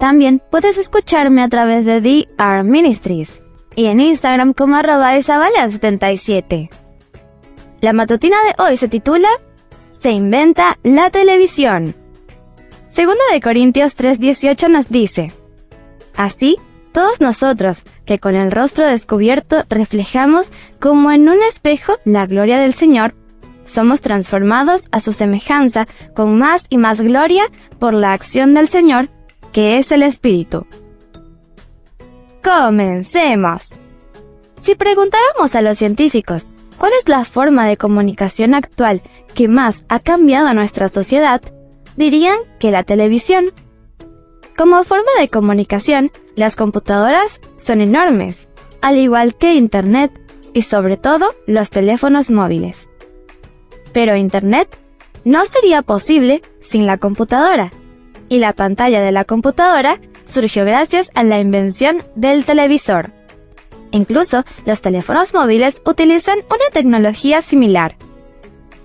También puedes escucharme a través de DR Ministries y en Instagram como arroba isabela77. La matutina de hoy se titula Se inventa la televisión. Segunda de Corintios 3:18 nos dice, Así, todos nosotros, que con el rostro descubierto reflejamos como en un espejo la gloria del Señor, somos transformados a su semejanza con más y más gloria por la acción del Señor que es el espíritu. Comencemos. Si preguntáramos a los científicos cuál es la forma de comunicación actual que más ha cambiado a nuestra sociedad, dirían que la televisión. Como forma de comunicación, las computadoras son enormes, al igual que Internet y sobre todo los teléfonos móviles. Pero Internet no sería posible sin la computadora y la pantalla de la computadora surgió gracias a la invención del televisor. Incluso los teléfonos móviles utilizan una tecnología similar.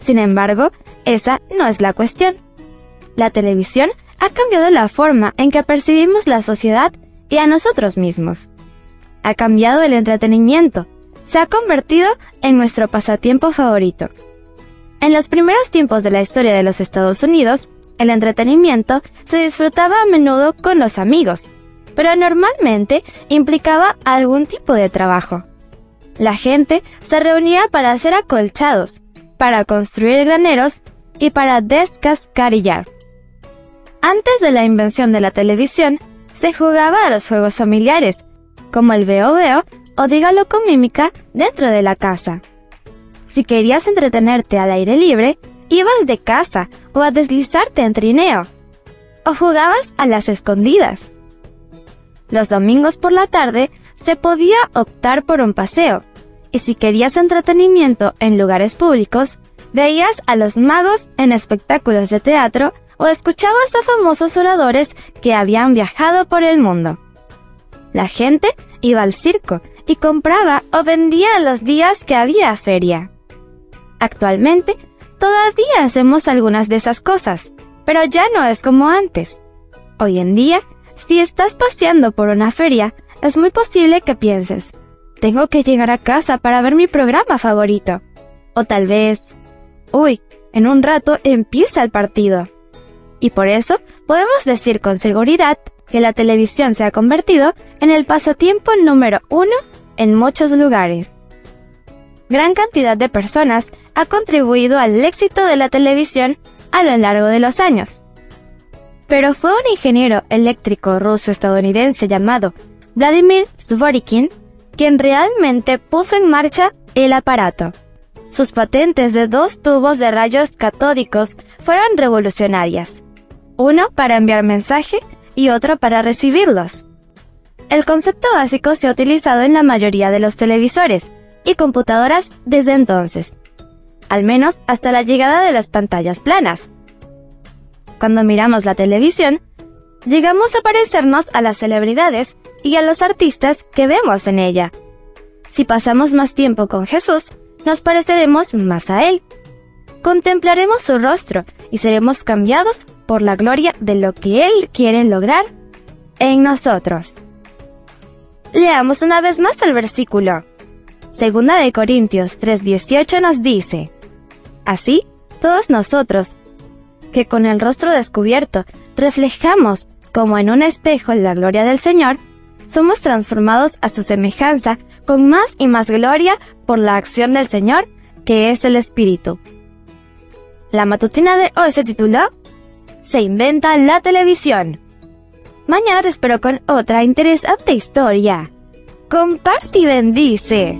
Sin embargo, esa no es la cuestión. La televisión ha cambiado la forma en que percibimos la sociedad y a nosotros mismos. Ha cambiado el entretenimiento, se ha convertido en nuestro pasatiempo favorito. En los primeros tiempos de la historia de los Estados Unidos, el entretenimiento se disfrutaba a menudo con los amigos, pero normalmente implicaba algún tipo de trabajo. La gente se reunía para hacer acolchados, para construir graneros y para descascarillar. Antes de la invención de la televisión, se jugaba a los juegos familiares, como el veo veo o dígalo con mímica dentro de la casa. Si querías entretenerte al aire libre, ibas de casa o a deslizarte en trineo, o jugabas a las escondidas. Los domingos por la tarde se podía optar por un paseo, y si querías entretenimiento en lugares públicos, veías a los magos en espectáculos de teatro o escuchabas a famosos oradores que habían viajado por el mundo. La gente iba al circo y compraba o vendía los días que había feria. Actualmente Todavía hacemos algunas de esas cosas, pero ya no es como antes. Hoy en día, si estás paseando por una feria, es muy posible que pienses, tengo que llegar a casa para ver mi programa favorito. O tal vez, uy, en un rato empieza el partido. Y por eso podemos decir con seguridad que la televisión se ha convertido en el pasatiempo número uno en muchos lugares gran cantidad de personas ha contribuido al éxito de la televisión a lo largo de los años. Pero fue un ingeniero eléctrico ruso-estadounidense llamado Vladimir Zworykin quien realmente puso en marcha el aparato. Sus patentes de dos tubos de rayos catódicos fueron revolucionarias, uno para enviar mensaje y otro para recibirlos. El concepto básico se ha utilizado en la mayoría de los televisores, y computadoras desde entonces, al menos hasta la llegada de las pantallas planas. Cuando miramos la televisión, llegamos a parecernos a las celebridades y a los artistas que vemos en ella. Si pasamos más tiempo con Jesús, nos pareceremos más a Él. Contemplaremos su rostro y seremos cambiados por la gloria de lo que Él quiere lograr en nosotros. Leamos una vez más el versículo. Segunda de Corintios 3:18 nos dice, Así, todos nosotros, que con el rostro descubierto reflejamos como en un espejo la gloria del Señor, somos transformados a su semejanza con más y más gloria por la acción del Señor, que es el Espíritu. La matutina de hoy se tituló Se inventa la televisión. Mañana te espero con otra interesante historia. Comparte y bendice.